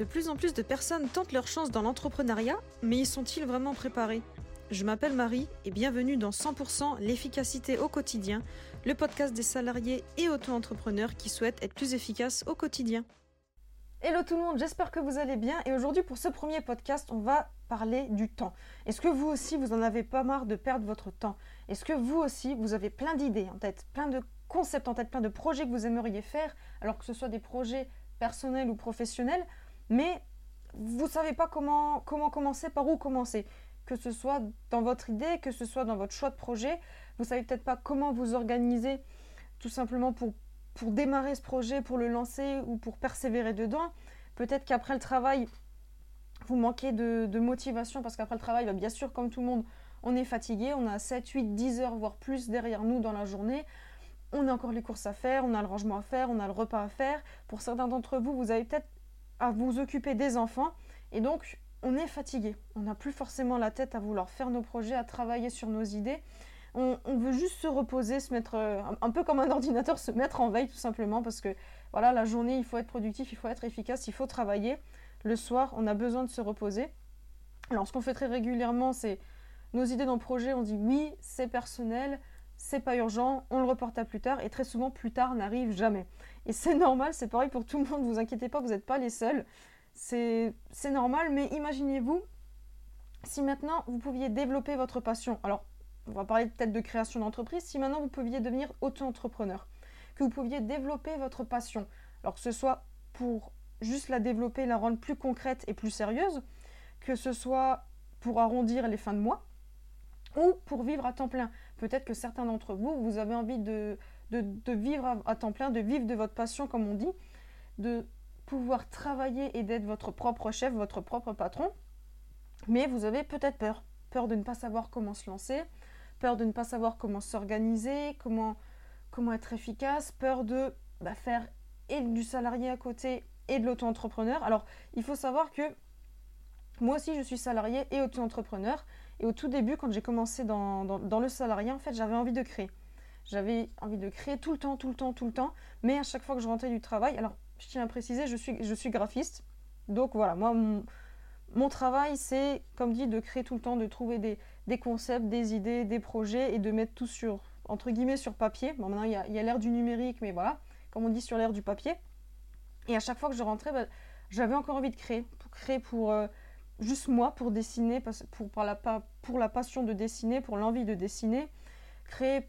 De plus en plus de personnes tentent leur chance dans l'entrepreneuriat, mais y sont-ils vraiment préparés? Je m'appelle Marie et bienvenue dans 100% l'efficacité au quotidien, le podcast des salariés et auto-entrepreneurs qui souhaitent être plus efficaces au quotidien. Hello tout le monde, j'espère que vous allez bien et aujourd'hui pour ce premier podcast on va parler du temps. Est-ce que vous aussi vous en avez pas marre de perdre votre temps? Est-ce que vous aussi vous avez plein d'idées en tête, plein de concepts en tête, plein de projets que vous aimeriez faire alors que ce soit des projets personnels ou professionnels? Mais vous ne savez pas comment, comment commencer, par où commencer. Que ce soit dans votre idée, que ce soit dans votre choix de projet, vous ne savez peut-être pas comment vous organiser tout simplement pour, pour démarrer ce projet, pour le lancer ou pour persévérer dedans. Peut-être qu'après le travail, vous manquez de, motivation parce qu'après le travail, bah, bien sûr, comme tout le monde, on est fatigué, on a 7, 8, 10 heures, voire plus derrière nous dans la journée. On a encore les courses à faire, on a le rangement à faire, on a le repas à faire. Pour certains d'entre vous, vous avez peut-être à vous occuper des enfants. Et donc, on est fatigué. On n'a plus forcément la tête à vouloir faire nos projets, à travailler sur nos idées. On, veut juste se reposer, se mettre euh, un, peu comme un ordinateur, se mettre en veille tout simplement parce que voilà, la journée, il faut être productif, il faut être efficace, il faut travailler. Le soir, on a besoin de se reposer. Alors, ce qu'on fait très régulièrement, c'est nos idées dans le projet, on dit oui, c'est personnel, c'est pas urgent, on le reporte à plus tard, et très souvent, plus tard n'arrive jamais. Et c'est normal, c'est pareil pour tout le monde, vous inquiétez pas, vous n'êtes pas les seuls. C'est normal, mais imaginez-vous si maintenant vous pouviez développer votre passion. Alors, on va parler peut-être de création d'entreprise. Si maintenant vous pouviez devenir auto-entrepreneur, que vous pouviez développer votre passion, alors que ce soit pour juste la développer, la rendre plus concrète et plus sérieuse, que ce soit pour arrondir les fins de mois, ou pour vivre à temps plein. Peut-être que certains d'entre vous, vous avez envie de, vivre à, temps plein, de vivre de votre passion, comme on dit, de pouvoir travailler et d'être votre propre chef, votre propre patron. Mais vous avez peut-être peur. Peur de ne pas savoir comment se lancer, peur de ne pas savoir comment s'organiser, comment, comment être efficace, peur de bah, faire et du salarié à côté et de l'auto-entrepreneur. Alors, il faut savoir que moi aussi, je suis salarié et auto-entrepreneur. Et au tout début, quand j'ai commencé dans, le salarié, en fait, j'avais envie de créer. J'avais envie de créer tout le temps, tout le temps, tout le temps. Mais à chaque fois que je rentrais du travail, alors je tiens à préciser, je suis, graphiste. Donc voilà, moi, mon, travail, c'est, comme dit, de créer tout le temps, de trouver des, des, concepts, des idées, des projets et de mettre tout sur, entre guillemets, sur papier. Bon, maintenant, il y a, l'ère du numérique, mais voilà, comme on dit, sur l'ère du papier. Et à chaque fois que je rentrais, bah, j'avais encore envie de créer. Pour créer pour. Euh, juste moi pour dessiner, pour, la, pour la passion de dessiner, pour l'envie de dessiner, créer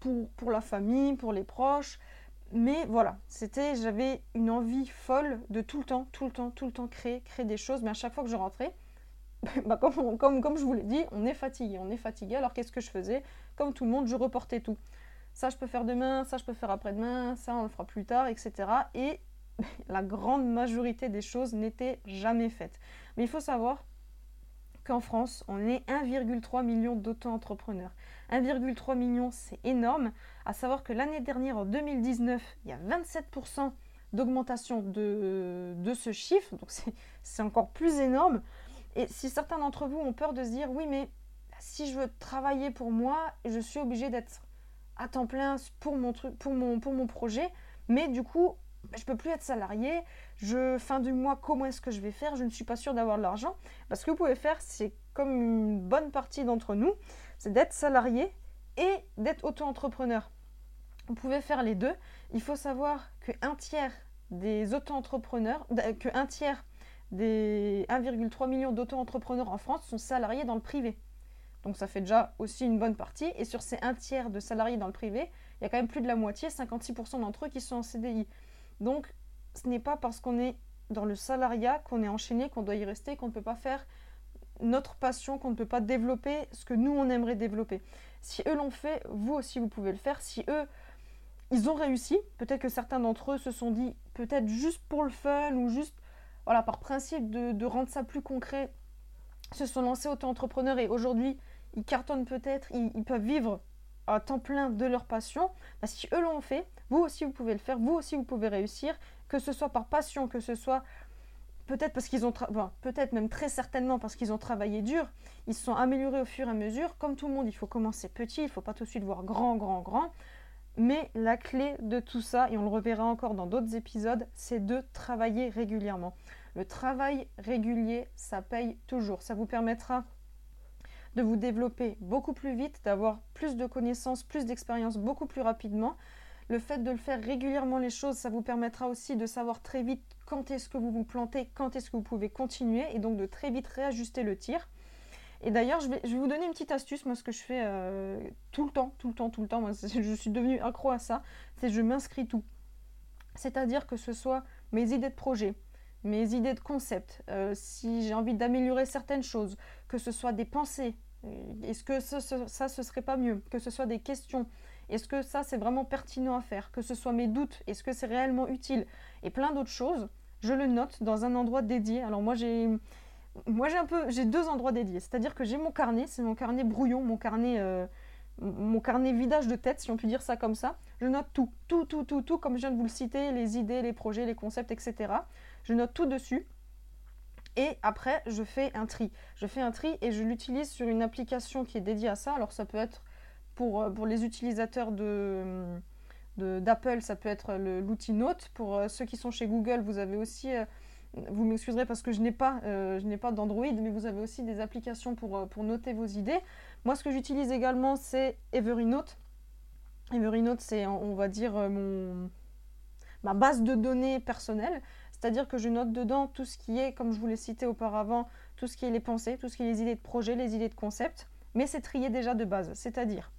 pour, pour la famille, pour les proches. Mais voilà, c'était, j'avais une envie folle de tout le temps, tout le temps, tout le temps créer, créer des choses. Mais à chaque fois que je rentrais, bah comme, comme, comme je vous l'ai dit, on est fatigué, on est fatigué. Alors qu'est-ce que je faisais? Comme tout le monde, je reportais tout. Ça, je peux faire demain, ça, je peux faire après-demain, ça, on le fera plus tard, etc. Et la grande majorité des choses n'étaient jamais faites. Mais il faut savoir qu'en France, on est 1,3 million d'auto-entrepreneurs. 1,3 million, c'est énorme. À savoir que l'année dernière, en 2019, il y a 27% d'augmentation de, ce chiffre. Donc c'est encore plus énorme. Et si certains d'entre vous ont peur de se dire, oui, mais si je veux travailler pour moi, je suis obligé d'être à temps plein pour mon projet. Mais du coup, je ne peux plus être salarié, je, fin du mois, comment est-ce que je vais faire Je ne suis pas sûre d'avoir de l'argent. Ce que vous pouvez faire, c'est comme une bonne partie d'entre nous, c'est d'être salarié et d'être auto-entrepreneur. Vous pouvez faire les deux. Il faut savoir qu'un tiers des auto-entrepreneurs, qu'un tiers des 1,3 million d'auto-entrepreneurs en France sont salariés dans le privé. Donc ça fait déjà aussi une bonne partie. Et sur ces un tiers de salariés dans le privé, il y a quand même plus de la moitié, 56% d'entre eux qui sont en CDI. Donc, ce n'est pas parce qu'on est dans le salariat qu'on est enchaîné, qu'on doit y rester, qu'on ne peut pas faire notre passion, qu'on ne peut pas développer ce que nous, on aimerait développer. Si eux l'ont fait, vous aussi, vous pouvez le faire. Si eux, ils ont réussi, peut-être que certains d'entre eux se sont dit, peut-être juste pour le fun ou juste, voilà, par principe de, rendre ça plus concret, se sont lancés auto-entrepreneurs et aujourd'hui, ils cartonnent peut-être, ils peuvent vivre à temps plein de leur passion, bah, si eux l'ont fait, vous aussi vous pouvez le faire, vous aussi vous pouvez réussir, que ce soit par passion, que ce soit peut-être parce qu'ils ont, peut-être même très certainement parce qu'ils ont travaillé dur, ils se sont améliorés au fur et à mesure. Comme tout le monde, il faut commencer petit, il ne faut pas tout de suite voir grand, grand, grand. Mais la clé de tout ça, et on le reverra encore dans d'autres épisodes, c'est de travailler régulièrement. Le travail régulier, ça paye toujours. Ça vous permettra de vous développer beaucoup plus vite, d'avoir plus de connaissances, plus d'expérience beaucoup plus rapidement. Le fait de le faire régulièrement les choses, ça vous permettra aussi de savoir très vite quand est-ce que vous vous plantez, quand est-ce que vous pouvez continuer et donc de très vite réajuster le tir. Et d'ailleurs, je vais, vous donner une petite astuce, moi, ce que je fais euh, tout le temps, tout le temps, tout le temps, moi, je suis devenue accro à ça, c'est je m'inscris tout. C'est-à-dire que ce soit mes idées de projet, mes idées de concept, euh, si j'ai envie d'améliorer certaines choses, que ce soit des pensées, euh, est-ce que ça, ça, ce serait pas mieux, que ce soit des questions, est-ce que ça, c'est vraiment pertinent à faire, que ce soit mes doutes, est-ce que c'est réellement utile, et plein d'autres choses, je le note dans un endroit dédié. Alors moi, j'ai moi j'ai un peu j'ai deux endroits dédiés. C'est-à-dire que j'ai mon carnet c'est mon carnet brouillon mon carnet euh, mon carnet vidage de tête si on peut dire ça comme ça. Je note tout tout tout tout tout comme je viens de vous le citer les idées les projets les concepts etc je note tout dessus. Et après je fais un tri. Je fais un tri et je l'utilise sur une application qui est dédiée à ça. Alors ça peut être pour, euh, pour les utilisateurs de d'Apple, ça peut être l'outil Note. Pour euh, ceux qui sont chez Google, vous avez aussi vous m'excuserez parce que je n'ai pas, euh, pas d'Android, mais vous avez aussi des applications pour, euh, pour noter vos idées. Moi, ce que j'utilise également, c'est Evernote. Evernote, c'est, on va dire, euh, mon, ma base de données personnelle. C'est-à-dire que je note dedans tout ce qui est, comme je vous l'ai cité auparavant, tout ce qui est les pensées, tout ce qui est les idées de projet, les idées de concept. Mais c'est trié déjà de base. C'est-à-dire,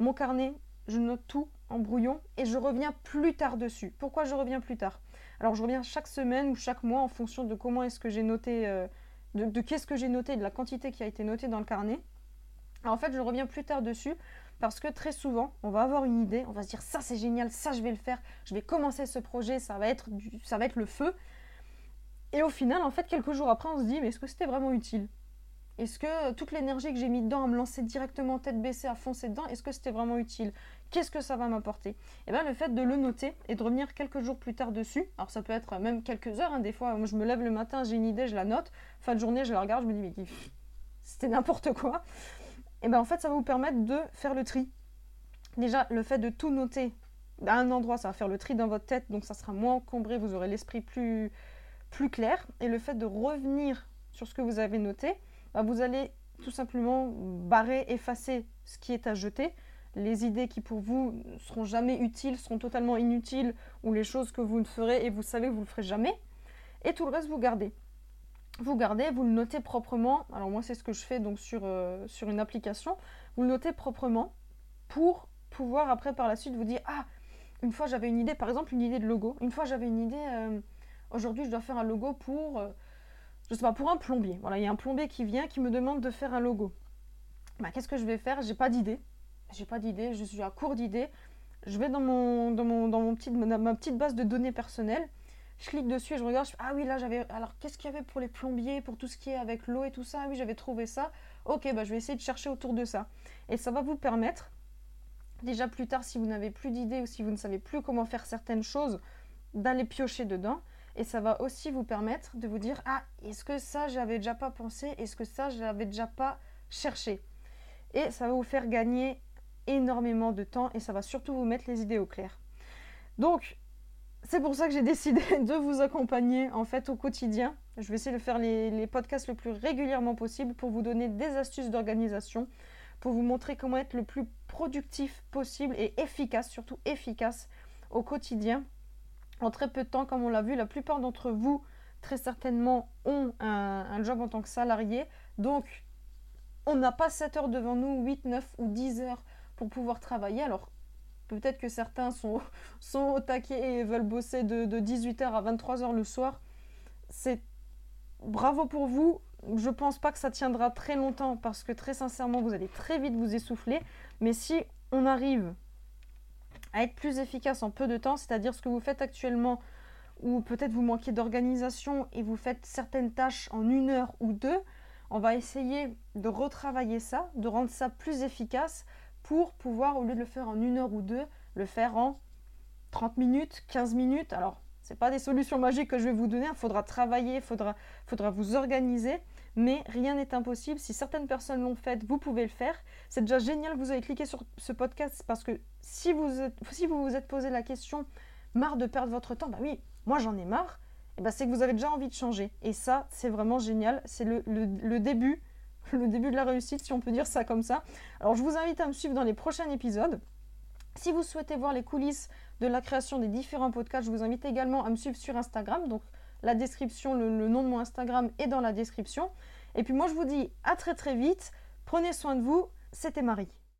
mon carnet, je note tout en brouillon et je reviens plus tard dessus. Pourquoi je reviens plus tard? Alors je reviens chaque semaine ou chaque mois en fonction de comment est-ce que j'ai noté, euh, de, qu'est-ce que j'ai noté, de la quantité qui a été notée dans le carnet. Alors en fait, je reviens plus tard dessus parce que très souvent, on va avoir une idée, on va se dire ça c'est génial, ça je vais le faire, je vais commencer ce projet, ça va être, ça va être le feu. Et au final, en fait, quelques jours après, on se dit mais est-ce que c'était vraiment utile? Est-ce que toute l'énergie que j'ai mis dedans à me lancer directement tête baissée, à foncer dedans, est-ce que c'était vraiment utile? Qu'est-ce que ça va m'apporter? Eh bien le fait de le noter et de revenir quelques jours plus tard dessus, alors ça peut être même quelques heures, hein, des fois, je me lève le matin, j'ai une idée, je la note, fin de journée, je la regarde, je me dis mais c'était n'importe quoi. Et eh bien en fait, ça va vous permettre de faire le tri. Déjà, le fait de tout noter à un endroit, ça va faire le tri dans votre tête, donc ça sera moins encombré, vous aurez l'esprit plus, plus clair. Et le fait de revenir sur ce que vous avez noté, bah, vous allez tout simplement barrer, effacer ce qui est à jeter. Les idées qui pour vous ne seront jamais utiles seront totalement inutiles ou les choses que vous ne ferez et vous savez que vous ne le ferez jamais. Et tout le reste, vous gardez. Vous gardez, vous le notez proprement. Alors moi, c'est ce que je fais donc sur, euh, une application. Vous le notez proprement pour pouvoir après par la suite vous dire ah une fois j'avais une idée par exemple une idée de logo une fois j'avais une idée euh, aujourd'hui je dois faire un logo pour euh, je sais pas, pour un plombier. Voilà, il y a un plombier qui vient qui me demande de faire un logo. Bah, qu'est-ce que je vais faire? J'ai pas d'idée. J'ai pas d'idée, je suis à court d'idées. Je vais dans, mon, dans, ma petite base de données personnelles. Je clique dessus et je regarde. ah oui, là j'avais. Alors qu'est-ce qu'il y avait pour les plombiers, pour tout ce qui est avec l'eau et tout ça? Oui, j'avais trouvé ça. Ok, bah, je vais essayer de chercher autour de ça. Et ça va vous permettre, déjà plus tard, si vous n'avez plus d'idées ou si vous ne savez plus comment faire certaines choses, d'aller piocher dedans et ça va aussi vous permettre de vous dire ah est-ce que ça j'avais déjà pas pensé est-ce que ça j'avais déjà pas cherché? Et ça va vous faire gagner énormément de temps et ça va surtout vous mettre les idées au clair. Donc c'est pour ça que j'ai décidé de vous accompagner en fait au quotidien. Je vais essayer de faire les podcasts le plus régulièrement possible pour vous donner des astuces d'organisation pour vous montrer comment être le plus productif possible et efficace surtout efficace au quotidien en très peu de temps, comme on l'a vu, la plupart d'entre vous, très certainement, ont un, job en tant que salarié. Donc, on n'a pas 7 heures devant nous, 8, 9 ou 10 heures pour pouvoir travailler. Alors, peut-être que certains sont, sont au taquet et veulent bosser de, 18h à 23h le soir. C'est bravo pour vous. Je pense pas que ça tiendra très longtemps parce que très sincèrement, vous allez très vite vous essouffler. Mais si on arrive à être plus efficace en peu de temps, c'est-à-dire ce que vous faites actuellement, ou peut-être vous manquez d'organisation et vous faites certaines tâches en une heure ou deux, on va essayer de retravailler ça, de rendre ça plus efficace pour pouvoir, au lieu de le faire en une heure ou deux, le faire en 30 minutes, 15 minutes. Alors, c'est pas des solutions magiques que je vais vous donner. Il faudra travailler, il faudra vous organiser. Mais rien n'est impossible. Si certaines personnes l'ont fait, vous pouvez le faire. C'est déjà génial que vous avez cliqué sur ce podcast parce que si vous, si vous vous êtes posé la question, marre de perdre votre temps, bah oui, moi j'en ai marre, et bah c'est que vous avez déjà envie de changer. Et ça, c'est vraiment génial. C'est le, le début, le début de la réussite, si on peut dire ça comme ça. Alors je vous invite à me suivre dans les prochains épisodes. Si vous souhaitez voir les coulisses de la création des différents podcasts, je vous invite également à me suivre sur Instagram. Donc la description, le, nom de mon Instagram est dans la description. Et puis moi je vous dis à très très vite. Prenez soin de vous. C'était Marie.